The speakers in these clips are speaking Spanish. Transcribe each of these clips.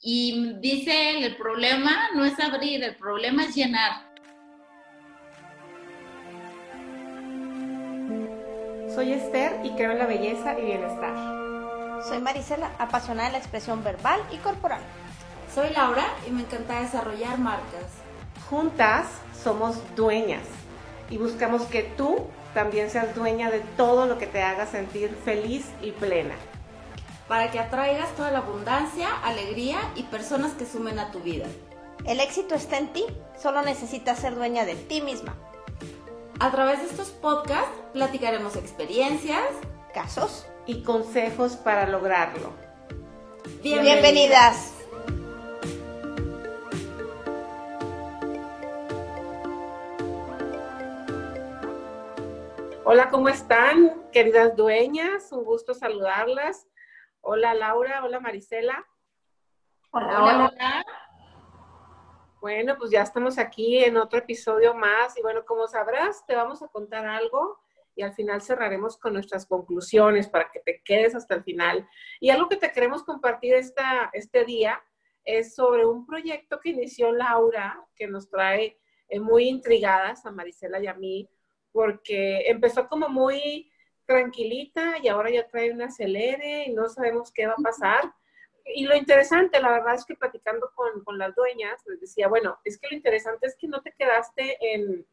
Y dice él, el problema no es abrir, el problema es llenar. Soy Esther y creo en la belleza y bienestar. Soy Marisela, apasionada de la expresión verbal y corporal. Soy Laura y me encanta desarrollar marcas. Juntas somos dueñas y buscamos que tú también seas dueña de todo lo que te haga sentir feliz y plena. Para que atraigas toda la abundancia, alegría y personas que sumen a tu vida. El éxito está en ti, solo necesitas ser dueña de ti misma. A través de estos podcasts platicaremos experiencias, casos y consejos para lograrlo. Bienvenidas. Hola, ¿cómo están, queridas dueñas? Un gusto saludarlas. Hola, Laura. Hola, Marisela. Hola, hola. Bueno, pues ya estamos aquí en otro episodio más y bueno, como sabrás, te vamos a contar algo y al final cerraremos con nuestras conclusiones para que te quedes hasta el final. Y algo que te queremos compartir esta, este día es sobre un proyecto que inició Laura, que nos trae eh, muy intrigadas a Marisela y a mí, porque empezó como muy tranquilita y ahora ya trae un acelere y no sabemos qué va a pasar y lo interesante, la verdad es que platicando con, con, las dueñas, les decía, bueno, es que lo interesante es que no te quedaste en,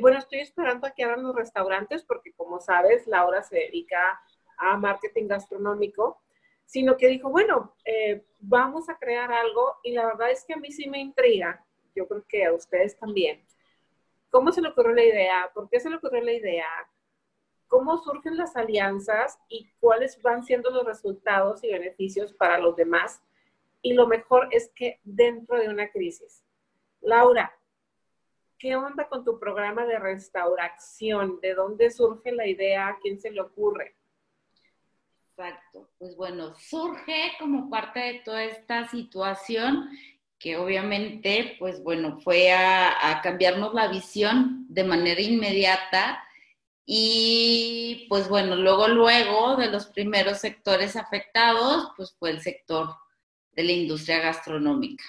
bueno, estoy esperando a que abran los restaurantes, porque como sabes, Laura se dedica a marketing gastronómico, sino que dijo, bueno, eh, vamos a crear algo y la verdad es que a mí sí me intriga, yo creo que a ustedes también. ¿Cómo se le ocurrió la idea? ¿Por qué se le ocurrió la idea? Cómo surgen las alianzas y cuáles van siendo los resultados y beneficios para los demás. Y lo mejor es que dentro de una crisis. Laura, ¿qué onda con tu programa de restauración? ¿De dónde surge la idea? ¿A quién se le ocurre? Exacto. Pues bueno, surge como parte de toda esta situación que obviamente, pues bueno, fue a, a cambiarnos la visión de manera inmediata y pues bueno, luego, luego de los primeros sectores afectados, pues fue el sector de la industria gastronómica.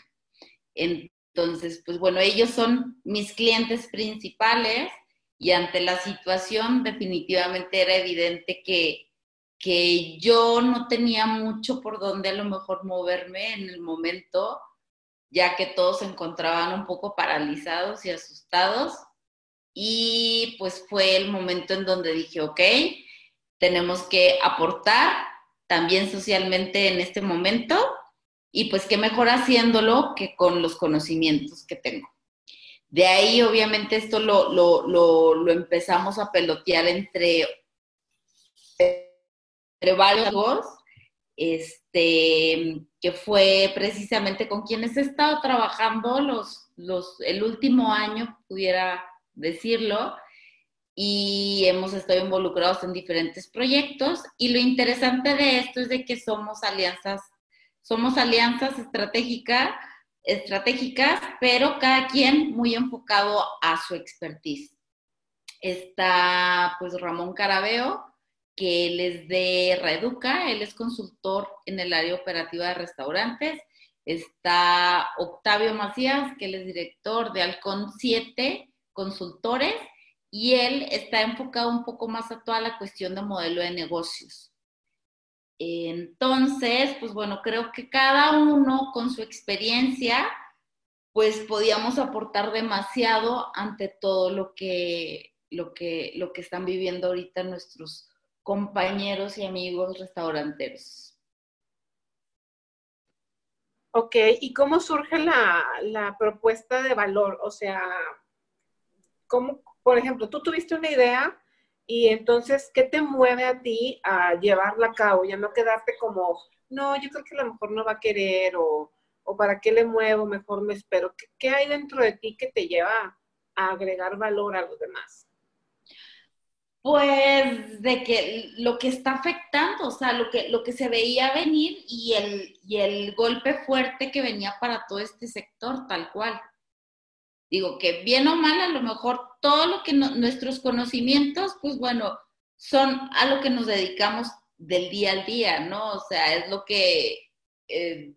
Entonces, pues bueno, ellos son mis clientes principales y ante la situación definitivamente era evidente que, que yo no tenía mucho por donde a lo mejor moverme en el momento, ya que todos se encontraban un poco paralizados y asustados y pues fue el momento en donde dije, ok, tenemos que aportar también socialmente en este momento y pues qué mejor haciéndolo que con los conocimientos que tengo. De ahí obviamente esto lo, lo, lo, empezamos a pelotear entre, entre varios, este, que fue precisamente con quienes he estado trabajando los, los, el último año, pudiera decirlo, y hemos estado involucrados en diferentes proyectos y lo interesante de esto es de que somos alianzas, somos alianzas estratégicas, estratégicas, pero cada quien muy enfocado a su expertise. Está pues Ramón Carabeo, que él es de Reeduca, él es consultor en el área operativa de restaurantes. Está Octavio Macías, que él es director de Halcón 7, consultores y él está enfocado un poco más a toda la cuestión de modelo de negocios. Entonces, pues bueno, creo que cada uno con su experiencia, pues podíamos aportar demasiado ante todo lo que, lo que, lo que están viviendo ahorita nuestros compañeros y amigos restauranteros. Ok, ¿y cómo surge la, la propuesta de valor? O sea, ¿cómo, por ejemplo, tú tuviste una idea y entonces, ¿qué te mueve a ti a llevarla a cabo? Ya no quedarte como, no, yo creo que a lo mejor no va a querer o, o para qué le muevo, mejor me espero. ¿Qué, ¿Qué, hay dentro de ti que te lleva a agregar valor a los demás? Pues de que lo que está afectando, o sea, lo que, lo que se veía venir y el, y el golpe fuerte que venía para todo este sector, tal cual. Digo que bien o mal, a lo mejor todo lo que nuestros conocimientos, pues bueno, son a lo que nos dedicamos del día al día, ¿no? O sea, es lo que, eh,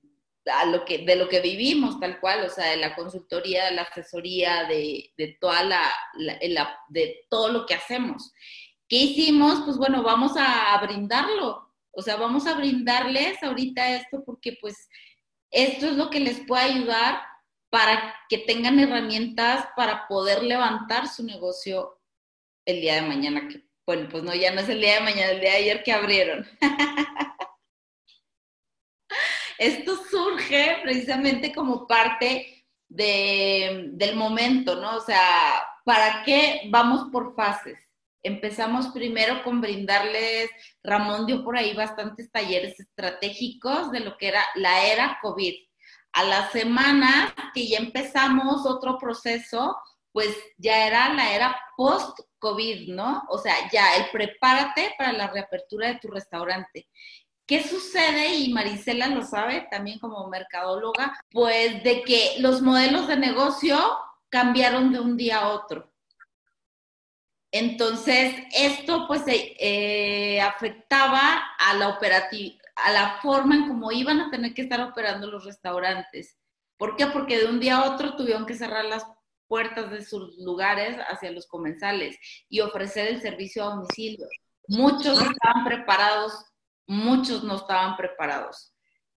a lo que, de lo que vivimos tal cual, o sea, de la consultoría, de la asesoría, de, de toda la, de todo lo que hacemos. ¿Qué hicimos? Pues bueno, vamos a brindarlo, o sea, vamos a brindarles ahorita esto porque pues esto es lo que les puede ayudar para que tengan herramientas para poder levantar su negocio el día de mañana, que bueno, pues no, ya no es el día de mañana, el día de ayer que abrieron. Esto surge precisamente como parte del momento, ¿no? O sea, ¿para qué vamos por fases? Empezamos primero con brindarles, Ramón dio por ahí bastantes talleres estratégicos de lo que era la era COVID. A la semana que ya empezamos otro proceso, pues ya era la era post-COVID, ¿no? O sea, ya el prepárate para la reapertura de tu restaurante. ¿Qué sucede? Y Marisela lo sabe también como mercadóloga, pues de que los modelos de negocio cambiaron de un día a otro. Entonces, esto pues eh, eh, afectaba a la a la forma en cómo iban a tener que estar operando los restaurantes. ¿Por qué? Porque de un día a otro tuvieron que cerrar las puertas de sus lugares hacia los comensales y ofrecer el servicio a domicilio. Muchos estaban preparados, muchos no estaban preparados.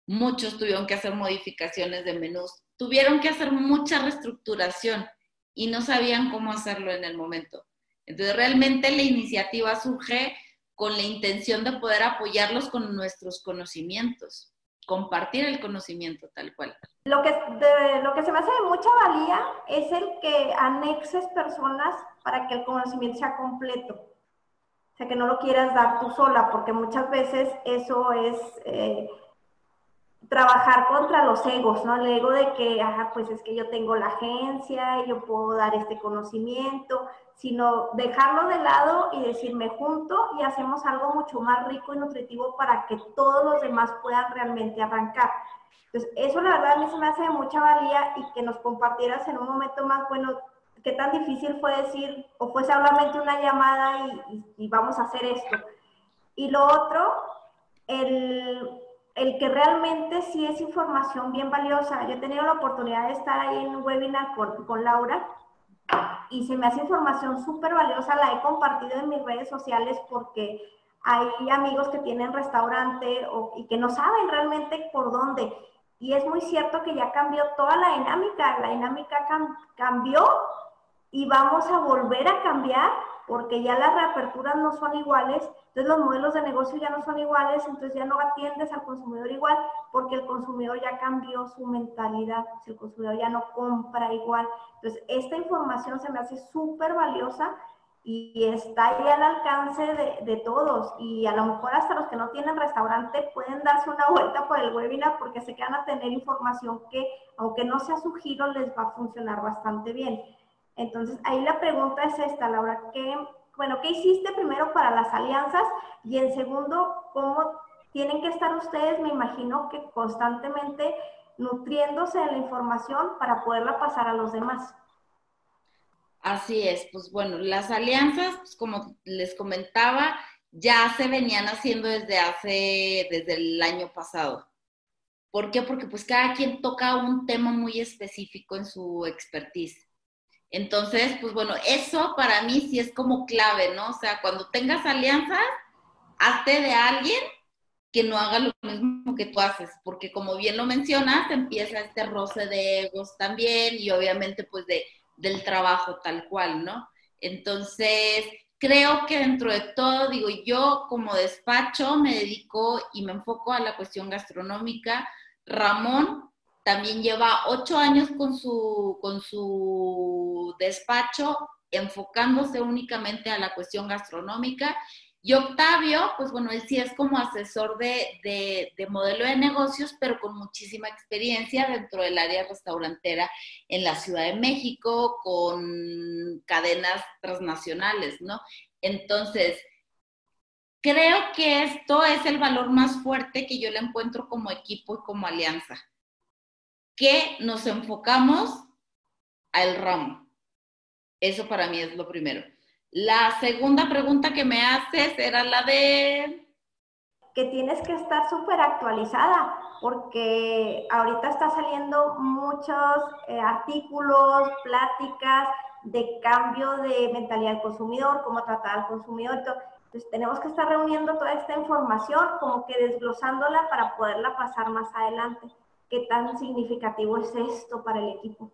Muchos tuvieron que hacer modificaciones de menús, tuvieron que hacer mucha reestructuración y no sabían cómo hacerlo en el momento. Entonces, realmente la iniciativa surge con la intención de poder apoyarlos con nuestros conocimientos, compartir el conocimiento tal cual. Lo que, lo que se me hace de mucha valía es el que anexes personas para que el conocimiento sea completo. O sea, que no lo quieras dar tú sola, porque muchas veces eso es... Eh, trabajar contra los egos, ¿no? El ego de que, pues es que yo tengo la agencia, y yo puedo dar este conocimiento, sino dejarlo de lado y decirme junto y hacemos algo mucho más rico y nutritivo para que todos los demás puedan realmente arrancar. Entonces, eso la verdad a mí se me hace de mucha valía y que nos compartieras en un momento más, bueno, qué tan difícil fue decir, o fue solamente una llamada y vamos a hacer esto. Y lo otro, el el que realmente sí es información bien valiosa. Yo he tenido la oportunidad de estar ahí en un webinar con, Laura y se me hace información súper valiosa, la he compartido en mis redes sociales porque hay amigos que tienen restaurante y que no saben realmente por dónde. Y es muy cierto que ya cambió toda la dinámica, la dinámica cambió y vamos a volver a cambiar porque ya las reaperturas no son iguales, entonces los modelos de negocio ya no son iguales, entonces ya no atiendes al consumidor igual, porque el consumidor ya cambió su mentalidad, el consumidor ya no compra igual. Entonces, esta información se me hace súper valiosa y está ahí al alcance de, de, todos. Y a lo mejor hasta los que no tienen restaurante pueden darse una vuelta por el webinar porque se quedan a tener información que, aunque no sea su giro, les va a funcionar bastante bien. Entonces, ahí la pregunta es esta, Laura, ¿qué, bueno, ¿qué hiciste primero para las alianzas? Y en segundo, ¿cómo tienen que estar ustedes, me imagino que constantemente nutriéndose de la información para poderla pasar a los demás? Así es, pues bueno, las alianzas, pues como les comentaba, ya se venían haciendo desde hace, desde el año pasado. ¿Por qué? Porque pues cada quien toca un tema muy específico en su expertise. Entonces, pues bueno, eso para mí sí es como clave, ¿no? O sea, cuando tengas alianzas, hazte de alguien que no haga lo mismo que tú haces, porque como bien lo mencionas, empieza este roce de egos también y obviamente pues de, del trabajo tal cual, ¿no? Entonces, creo que dentro de todo, digo, yo como despacho me dedico y me enfoco a la cuestión gastronómica. Ramón también lleva ocho años con su, con su despacho, enfocándose únicamente a la cuestión gastronómica. Y Octavio, pues bueno, él sí es como asesor de, de, modelo de negocios, pero con muchísima experiencia dentro del área restaurantera en la Ciudad de México, con cadenas transnacionales, ¿no? Entonces, creo que esto es el valor más fuerte que yo le encuentro como equipo y como alianza que nos enfocamos al ramo. Eso para mí es lo primero. La segunda pregunta que me haces era la de... que tienes que estar súper actualizada, porque ahorita está saliendo muchos eh, artículos, pláticas de cambio de mentalidad del consumidor, cómo tratar al consumidor. Entonces, tenemos que estar reuniendo toda esta información, como que desglosándola para poderla pasar más adelante. ¿Qué tan significativo es esto para el equipo?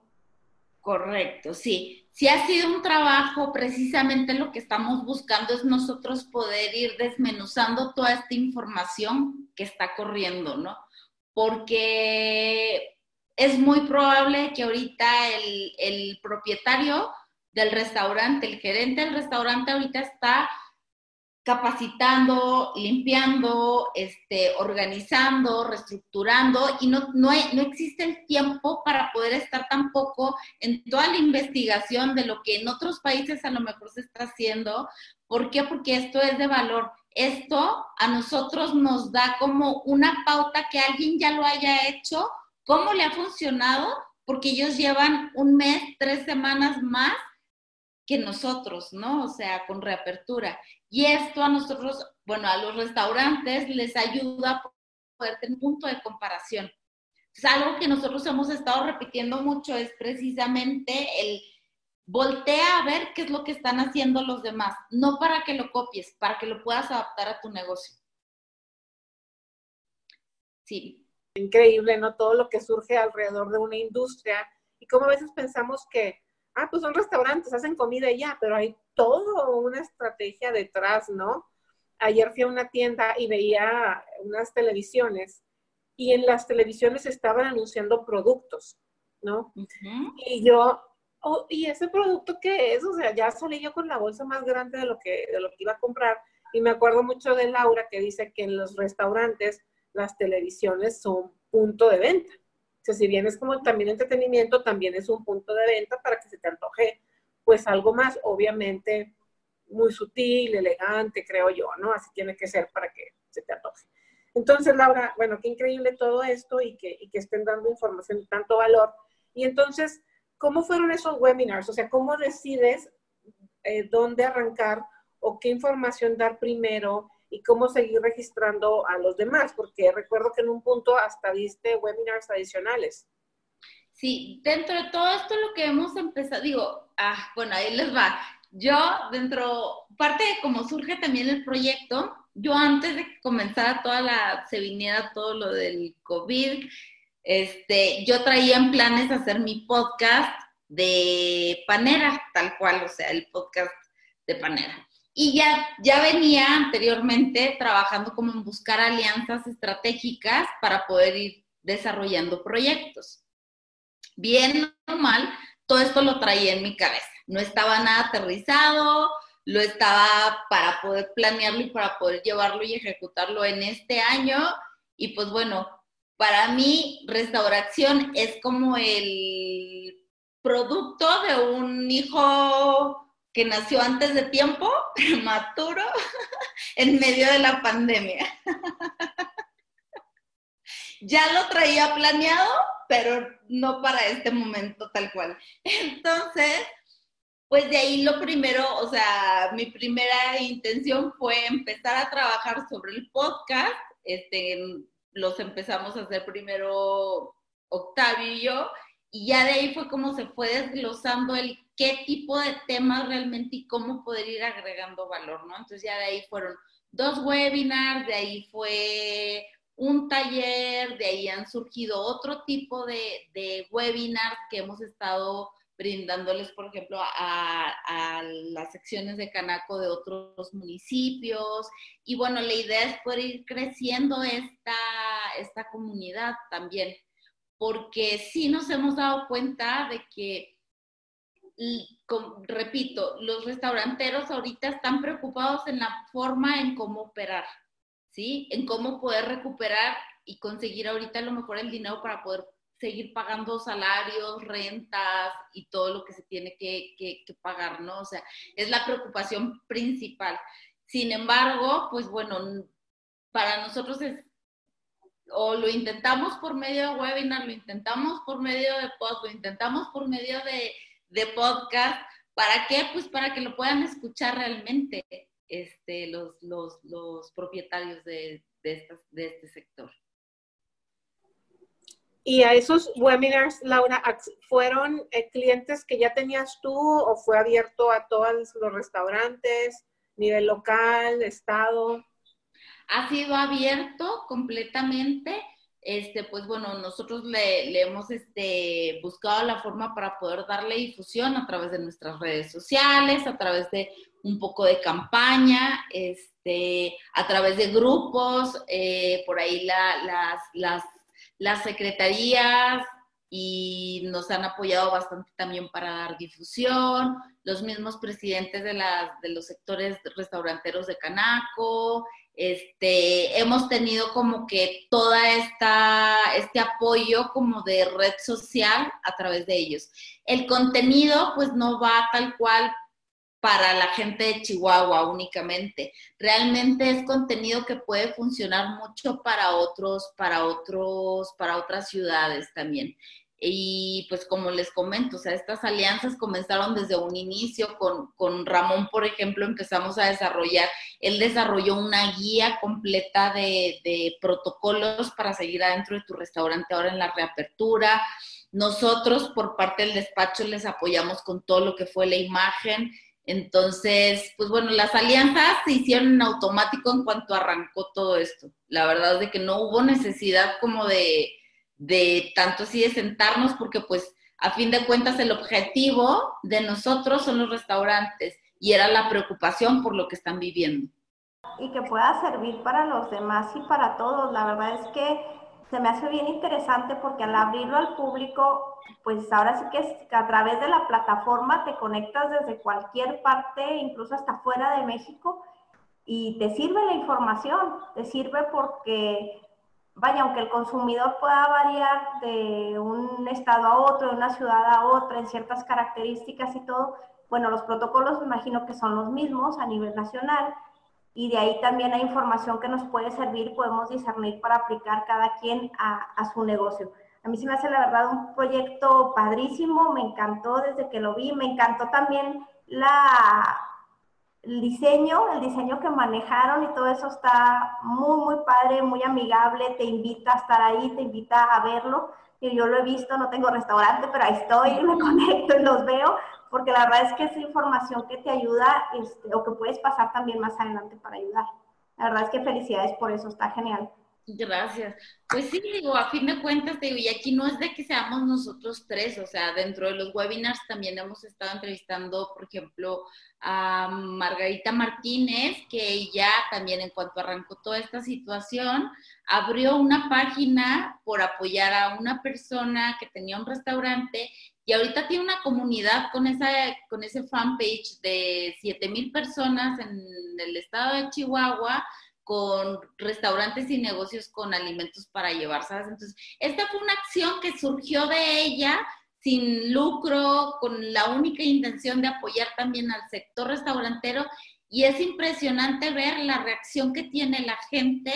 Correcto, sí. Si ha sido un trabajo, precisamente lo que estamos buscando es nosotros poder ir desmenuzando toda esta información que está corriendo, ¿no? Porque es muy probable que ahorita el, el propietario del restaurante, el gerente del restaurante ahorita está capacitando, limpiando, este, organizando, reestructurando y no, no, no, existe el tiempo para poder estar tampoco en toda la investigación de lo que en otros países a lo mejor se está haciendo. ¿Por qué? Porque esto es de valor. Esto a nosotros nos da como una pauta que alguien ya lo haya hecho, cómo le ha funcionado, porque ellos llevan un mes, tres semanas más nosotros, ¿no? O sea, con reapertura. Y esto a nosotros, bueno, a los restaurantes les ayuda a poder tener un punto de comparación. Es algo que nosotros hemos estado repitiendo mucho, es precisamente el voltea a ver qué es lo que están haciendo los demás, no para que lo copies, para que lo puedas adaptar a tu negocio. Sí. Increíble, ¿no? Todo lo que surge alrededor de una industria y como a veces pensamos que ah, pues son restaurantes, hacen comida y ya, pero hay toda una estrategia detrás, ¿no? Ayer fui a una tienda y veía unas televisiones y en las televisiones estaban anunciando productos, ¿no? Y yo, oh, ¿y ese producto qué es? O sea, ya salí yo con la bolsa más grande de lo que, de lo que iba a comprar. Y me acuerdo mucho de Laura que dice que en los restaurantes las televisiones son punto de venta. O sea, si bien es como también entretenimiento, también es un punto de venta para que se te antoje, pues algo más, obviamente, muy sutil, elegante, creo yo, ¿no? Así tiene que ser para que se te antoje. Entonces, Laura, bueno, qué increíble todo esto y que, y que estén dando información de tanto valor. Y entonces, ¿cómo fueron esos webinars? O sea, ¿cómo decides eh, dónde arrancar o qué información dar primero? Y cómo seguir registrando a los demás, porque recuerdo que en un punto hasta diste webinars adicionales. Sí, dentro de todo esto lo que hemos empezado, digo, ah, bueno, ahí les va. Yo dentro, parte de cómo surge también el proyecto, yo antes de que comenzara toda la, se viniera todo lo del COVID, este, yo traía en planes hacer mi podcast de Panera, tal cual, o sea, el podcast de Panera. Y ya, ya venía anteriormente trabajando como en buscar alianzas estratégicas para poder ir desarrollando proyectos. Bien o mal, todo esto lo traía en mi cabeza. No estaba nada aterrizado, lo estaba para poder planearlo y para poder llevarlo y ejecutarlo en este año. Y pues bueno, para mí restauración es como el producto de un hijo que nació antes de tiempo, prematuro, en medio de la pandemia. ya lo traía planeado, pero no para este momento tal cual. Entonces, pues de ahí lo primero, o sea, mi primera intención fue empezar a trabajar sobre el podcast. Este, los empezamos a hacer primero Octavio y yo, y ya de ahí fue como se fue desglosando el qué tipo de temas realmente y cómo poder ir agregando valor, ¿no? Entonces ya de ahí fueron dos webinars, de ahí fue un taller, de ahí han surgido otro tipo de, webinars que hemos estado brindándoles, por ejemplo, a, a, las secciones de Canaco de otros municipios. Y bueno, la idea es poder ir creciendo esta, esta comunidad también, porque sí nos hemos dado cuenta de que repito, los restauranteros ahorita están preocupados en la forma en cómo operar, ¿sí? En cómo poder recuperar y conseguir ahorita a lo mejor el dinero para poder seguir pagando salarios, rentas y todo lo que se tiene que, que, que pagar, ¿no? O sea, es la preocupación principal. Sin embargo, pues bueno, para nosotros es o lo intentamos por medio de webinar, lo intentamos por medio de post, lo intentamos por medio de, de podcast. ¿Para qué? Pues para que lo puedan escuchar realmente este, los, los, los propietarios de, de, de este sector. Y a esos webinars, Laura, ¿fueron eh, clientes que ya tenías tú o fue abierto a todos los restaurantes, nivel local, estado? Ha sido abierto completamente. Este, pues bueno, nosotros le, hemos este, buscado la forma para poder darle difusión a través de nuestras redes sociales, a través de un poco de campaña, este, a través de grupos, eh, por ahí las, las las secretarías y nos han apoyado bastante también para dar difusión, los mismos presidentes de, las, de los sectores restauranteros de Canaco, este, hemos tenido como que toda esta, este apoyo como de red social a través de ellos. El contenido pues no va tal cual para la gente de Chihuahua únicamente. Realmente es contenido que puede funcionar mucho para otros, para otros, para otras ciudades también. Y pues como les comento, o sea, estas alianzas comenzaron desde un inicio con, con Ramón, por ejemplo, empezamos a desarrollar, él desarrolló una guía completa de, de protocolos para seguir adentro de tu restaurante ahora en la reapertura. Nosotros, por parte del despacho, les apoyamos con todo lo que fue la imagen, entonces, pues bueno, las alianzas se hicieron en automático en cuanto arrancó todo esto. La verdad es de que no hubo necesidad como de, de tanto así de sentarnos porque pues a fin de cuentas el objetivo de nosotros son los restaurantes y era la preocupación por lo que están viviendo. Y que pueda servir para los demás y para todos. La verdad es que se me hace bien interesante porque al abrirlo al público, pues ahora sí que a través de la plataforma te conectas desde cualquier parte, incluso hasta fuera de México, y te sirve la información, te sirve porque, vaya, aunque el consumidor pueda variar de un estado a otro, de una ciudad a otra, en ciertas características y todo, bueno, los protocolos me imagino que son los mismos a nivel nacional, y de ahí también hay información que nos puede servir, podemos discernir para aplicar cada quien a, su negocio. A mí se me hace la verdad un proyecto padrísimo, me encantó desde que lo vi, me encantó también la, el diseño, el diseño que manejaron y todo eso está muy, muy padre, muy amigable, te invita a estar ahí, te invita a verlo. Y yo lo he visto, no tengo restaurante, pero ahí estoy, me conecto y los veo porque la verdad es que es información que te ayuda este, o que puedes pasar también más adelante para ayudar. La verdad es que felicidades por eso, está genial. Gracias. Pues sí, digo, a fin de cuentas, digo, y aquí no es de que seamos nosotros tres, o sea, dentro de los webinars también hemos estado entrevistando, por ejemplo, a Margarita Martínez, que ella también en cuanto arrancó toda esta situación, abrió una página por apoyar a una persona que tenía un restaurante y ahorita tiene una comunidad con, esa, con ese fanpage de 7 mil personas en el estado de Chihuahua con restaurantes y negocios con alimentos para llevar, ¿sabes? Entonces, esta fue una acción que surgió de ella sin lucro, con la única intención de apoyar también al sector restaurantero y es impresionante ver la reacción que tiene la gente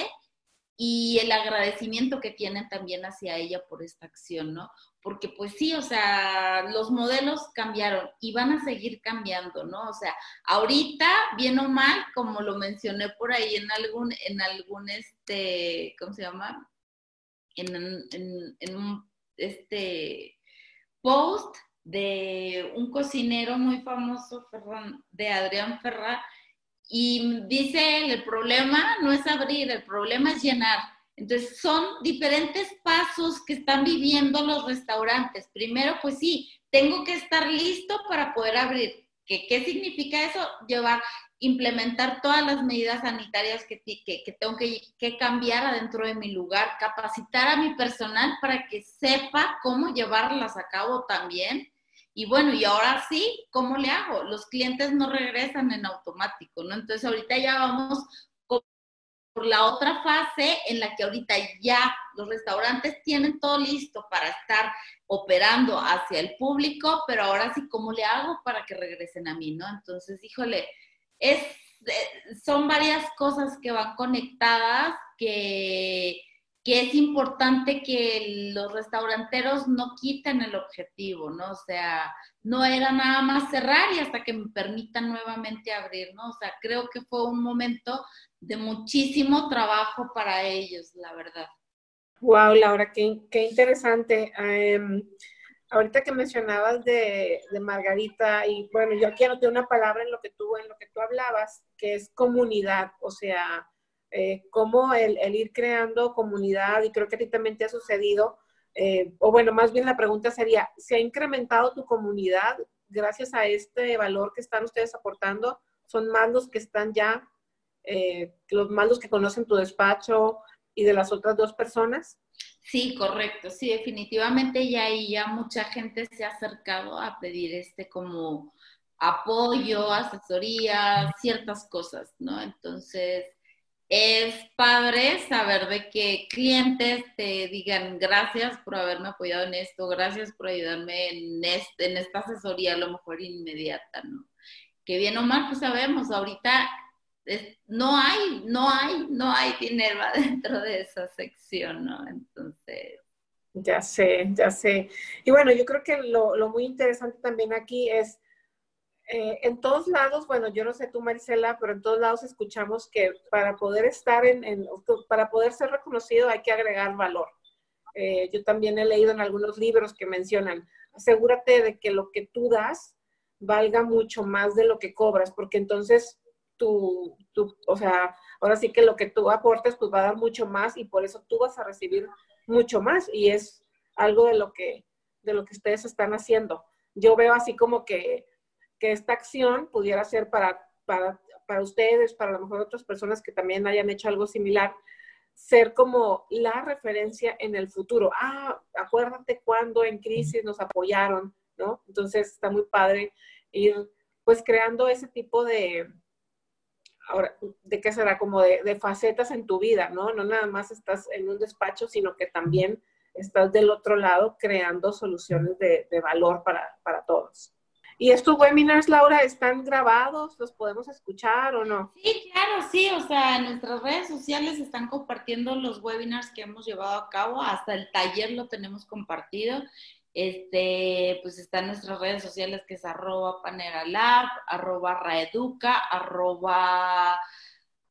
y el agradecimiento que tienen también hacia ella por esta acción, ¿no? Porque pues sí, o sea, los modelos cambiaron y van a seguir cambiando, ¿no? O sea, ahorita, bien o mal, como lo mencioné por ahí en algún, en algún, este, ¿cómo se llama? En, un, este, post de un cocinero muy famoso, de Adrián Ferra, y dice, el problema no es abrir, el problema es llenar. Entonces, son diferentes pasos que están viviendo los restaurantes. Primero, pues sí, tengo que estar listo para poder abrir. ¿Qué, qué significa eso? Llevar, implementar todas las medidas sanitarias que, que, tengo que, que, cambiar adentro de mi lugar, capacitar a mi personal para que sepa cómo llevarlas a cabo también. Y bueno, y ahora sí, ¿cómo le hago? Los clientes no regresan en automático, ¿no? Entonces ahorita ya vamos por la otra fase en la que ahorita ya los restaurantes tienen todo listo para estar operando hacia el público, pero ahora sí, ¿cómo le hago para que regresen a mí, no? Entonces, híjole, es, eh, son varias cosas que van conectadas que, que es importante que los restauranteros no quiten el objetivo, ¿no? O sea, no era nada más cerrar y hasta que me permitan nuevamente abrir, ¿no? O sea, creo que fue un momento de muchísimo trabajo para ellos, la verdad. Wow, Laura, qué, interesante. Em, ahorita que mencionabas de, de, Margarita, y bueno, yo aquí anoté una palabra en lo que tú, en lo que tú hablabas, que es comunidad, o sea, eh, cómo el, ir creando comunidad, y creo que a ti también te ha sucedido, eh, o bueno, más bien la pregunta sería, ¿se ha incrementado tu comunidad gracias a este valor que están ustedes aportando? ¿Son más los que están ya, eh, los más los que conocen tu despacho y de las otras dos personas? Sí, correcto, sí, definitivamente ya ahí ya mucha gente se ha acercado a pedir este como apoyo, asesoría, ciertas cosas, ¿no? Entonces, es padre saber de que clientes te digan gracias por haberme apoyado en esto, gracias por ayudarme en, este, en esta asesoría a lo mejor inmediata, ¿no? Que bien o mal, pues sabemos, ahorita no hay, no hay, no hay dinero dentro de esa sección, ¿no? Entonces... Ya sé, ya sé. Y bueno, yo creo que lo, lo muy interesante también aquí es eh, en todos lados, bueno, yo no sé tú, Marisela, pero en todos lados escuchamos que para poder estar en, para poder ser reconocido hay que agregar valor. Eh, yo también he leído en algunos libros que mencionan, asegúrate de que lo que tú das valga mucho más de lo que cobras, porque entonces tú, tú, o sea, ahora sí que lo que tú aportes pues va a dar mucho más y por eso tú vas a recibir mucho más y es algo de lo que, de lo que ustedes están haciendo. Yo veo así como que que esta acción pudiera ser para, para, para ustedes, para a lo mejor otras personas que también hayan hecho algo similar, ser como la referencia en el futuro. Ah, acuérdate cuando en crisis nos apoyaron, ¿no? Entonces está muy padre ir pues creando ese tipo de, ahora, ¿de qué será? Como de, facetas en tu vida, ¿no? No nada más estás en un despacho, sino que también estás del otro lado creando soluciones de, de valor para, para todos. ¿Y estos webinars, Laura, están grabados? ¿Los podemos escuchar o no? Sí, claro, sí. O sea, en nuestras redes sociales están compartiendo los webinars que hemos llevado a cabo. Hasta el taller lo tenemos compartido. Este, pues está en nuestras redes sociales que es arroba paneralab, arroba raeduca, arroba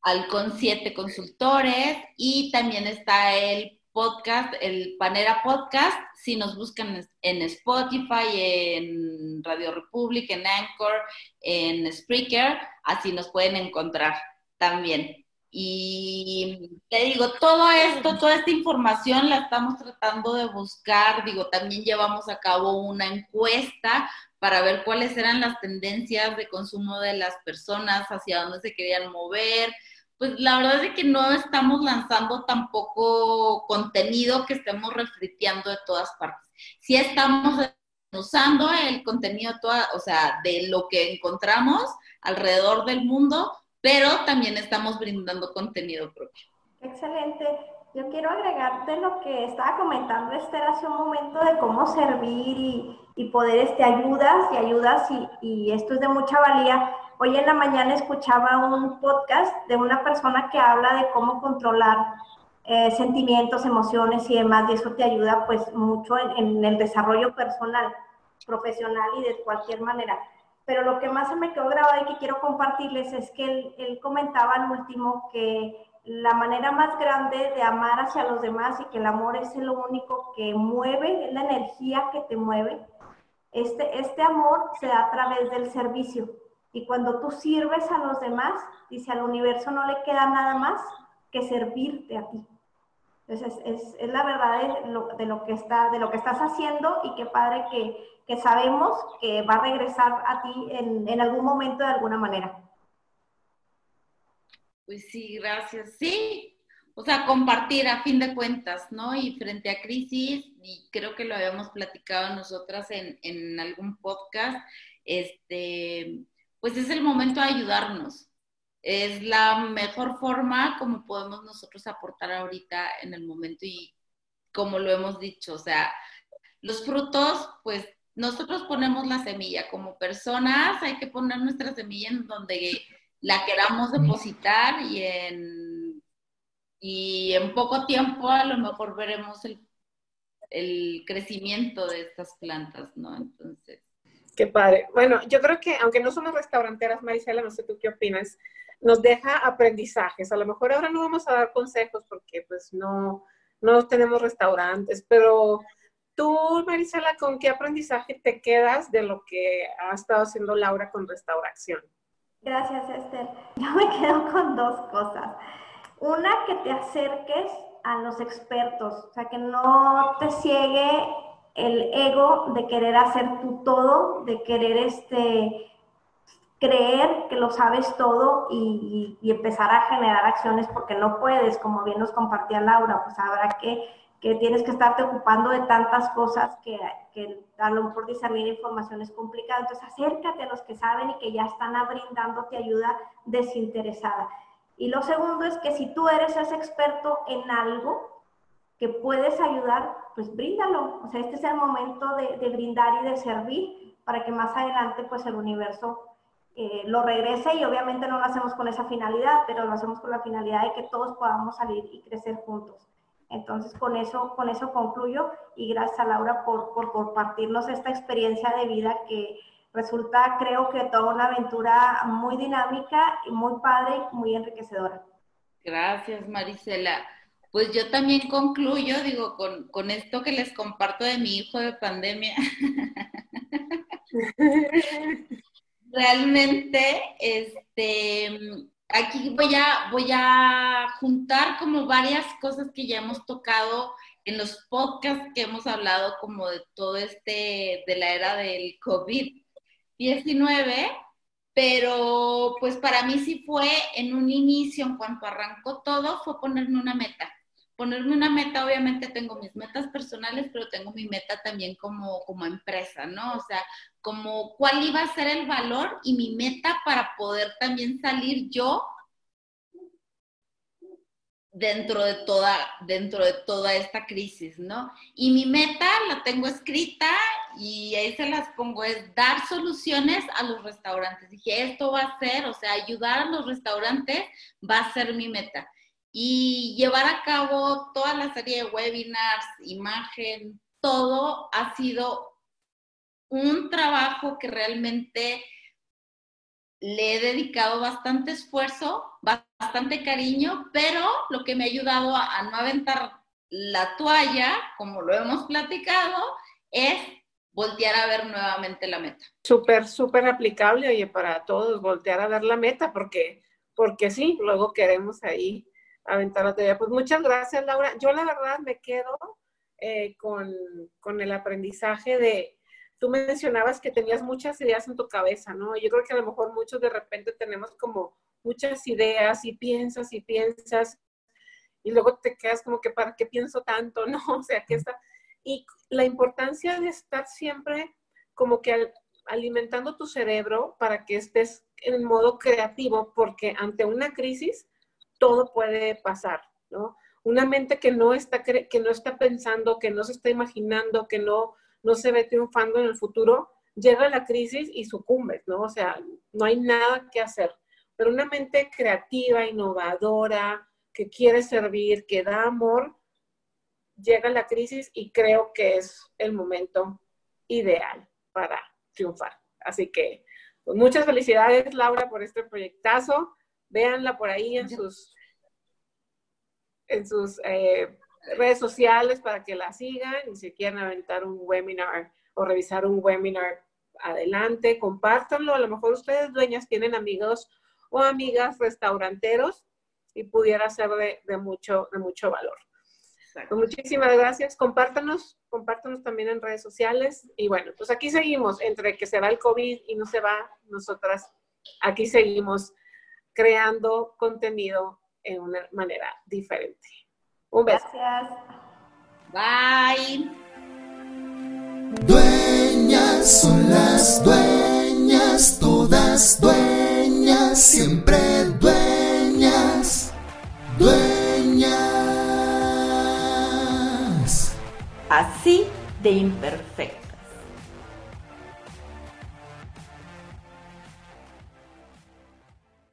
alcon 7 consultores y también está el podcast, el Panera Podcast, si nos buscan en Spotify, en Radio Republic, en Anchor, en Spreaker, así nos pueden encontrar también. Y te digo, todo esto, toda esta información la estamos tratando de buscar. Digo, también llevamos a cabo una encuesta para ver cuáles eran las tendencias de consumo de las personas, hacia dónde se querían mover, pues la verdad es que no estamos lanzando tampoco contenido que estemos refriteando de todas partes. Sí estamos usando el contenido, toda, o sea, de lo que encontramos alrededor del mundo, pero también estamos brindando contenido propio. Excelente. Yo quiero agregarte lo que estaba comentando Esther hace un momento de cómo servir y, poder este, ayudas y ayudas y esto es de mucha valía Hoy en la mañana escuchaba un podcast de una persona que habla de cómo controlar eh, sentimientos, emociones y demás, y eso te ayuda pues mucho en, el desarrollo personal, profesional y de cualquier manera. Pero lo que más se me quedó grabado y que quiero compartirles es que él, comentaba al último que la manera más grande de amar hacia los demás y que el amor es lo único que mueve, la energía que te mueve. Este, este amor se da a través del servicio. Y cuando tú sirves a los demás, dice al universo no le queda nada más que servirte a ti. Entonces es, es, la verdad de lo, de lo, que está, de lo que estás haciendo y qué padre que, que sabemos que va a regresar a ti en, en, algún momento de alguna manera. Pues sí, gracias. Sí, o sea, compartir a fin de cuentas, ¿no? Y frente a crisis, y creo que lo habíamos platicado nosotras en, en algún podcast, este, pues es el momento de ayudarnos. Es la mejor forma como podemos nosotros aportar ahorita en el momento y como lo hemos dicho, o sea, los frutos, pues nosotros ponemos la semilla como personas, hay que poner nuestra semilla en donde la queramos depositar y en y en poco tiempo a lo mejor veremos el, el crecimiento de estas plantas, ¿no? Entonces. Qué padre. Bueno, yo creo que aunque no somos restauranteras, Marisela, no sé tú qué opinas, nos deja aprendizajes. A lo mejor ahora no vamos a dar consejos porque pues no, no tenemos restaurantes, pero tú, Marisela, ¿con qué aprendizaje te quedas de lo que ha estado haciendo Laura con restauración? Gracias, Esther. Yo me quedo con dos cosas. Una, que te acerques a los expertos, o sea, que no te ciegue el ego de querer hacer tú todo, de querer este, creer que lo sabes todo y, empezar a generar acciones porque no puedes, como bien nos compartía Laura, pues habrá que, que tienes que estarte ocupando de tantas cosas que, que a lo discernir información es complicado. Entonces acércate a los que saben y que ya están brindándote ayuda desinteresada. Y lo segundo es que si tú eres ese experto en algo, que puedes ayudar, pues bríndalo. O sea, este es el momento de, brindar y de servir para que más adelante pues el universo eh, lo regrese y obviamente no lo hacemos con esa finalidad, pero lo hacemos con la finalidad de que todos podamos salir y crecer juntos. Entonces, con eso, con eso concluyo y gracias a Laura por, por compartirnos esta experiencia de vida que resulta, creo que toda una aventura muy dinámica, y muy padre y muy enriquecedora. Gracias, Marisela. Pues yo también concluyo, digo, con, esto que les comparto de mi hijo de pandemia. Realmente, este, aquí voy a, voy a juntar como varias cosas que ya hemos tocado en los podcasts que hemos hablado como de todo este, de la era del COVID-19, pero pues para mí sí fue en un inicio, en cuanto arrancó todo, fue ponerme una meta ponerme una meta, obviamente tengo mis metas personales, pero tengo mi meta también como, como empresa, ¿no? O sea, como cuál iba a ser el valor y mi meta para poder también salir yo dentro de toda, dentro de toda esta crisis, ¿no? Y mi meta la tengo escrita y ahí se las pongo, es dar soluciones a los restaurantes. Dije, esto va a ser, o sea, ayudar a los restaurantes va a ser mi meta y llevar a cabo toda la serie de webinars, imagen, todo ha sido un trabajo que realmente le he dedicado bastante esfuerzo, bastante cariño, pero lo que me ha ayudado a, no aventar la toalla, como lo hemos platicado, es voltear a ver nuevamente la meta. Súper, súper aplicable, oye, para todos, voltear a ver la meta, porque, porque sí, luego queremos ahí aventar la teoría. Pues muchas gracias, Laura. Yo la verdad me quedo eh, con, con, el aprendizaje de, tú mencionabas que tenías muchas ideas en tu cabeza, ¿no? Yo creo que a lo mejor muchos de repente tenemos como muchas ideas y piensas y piensas y luego te quedas como que, ¿para qué pienso tanto? ¿No? O sea, que está... Y la importancia de estar siempre como que alimentando tu cerebro para que estés en modo creativo, porque ante una crisis, todo puede pasar, ¿no? Una mente que no está, que no está pensando, que no se está imaginando, que no, no se ve triunfando en el futuro, llega la crisis y sucumbe, ¿no? O sea, no hay nada que hacer. Pero una mente creativa, innovadora, que quiere servir, que da amor, llega la crisis y creo que es el momento ideal para triunfar. Así que, pues muchas felicidades, Laura, por este proyectazo véanla por ahí en sus, en sus eh, redes sociales para que la sigan y si quieren aventar un webinar o revisar un webinar, adelante, compártanlo. A lo mejor ustedes dueñas tienen amigos o amigas restauranteros y pudiera ser de, mucho, de mucho valor. Pues muchísimas gracias. Compártanos, compártanos también en redes sociales. Y bueno, pues aquí seguimos, entre que se va el COVID y no se va, nosotras aquí seguimos creando contenido en una manera diferente. Un beso. Gracias. Bye. Dueñas son las dueñas, todas dueñas, siempre dueñas, dueñas. Así de imperfecto.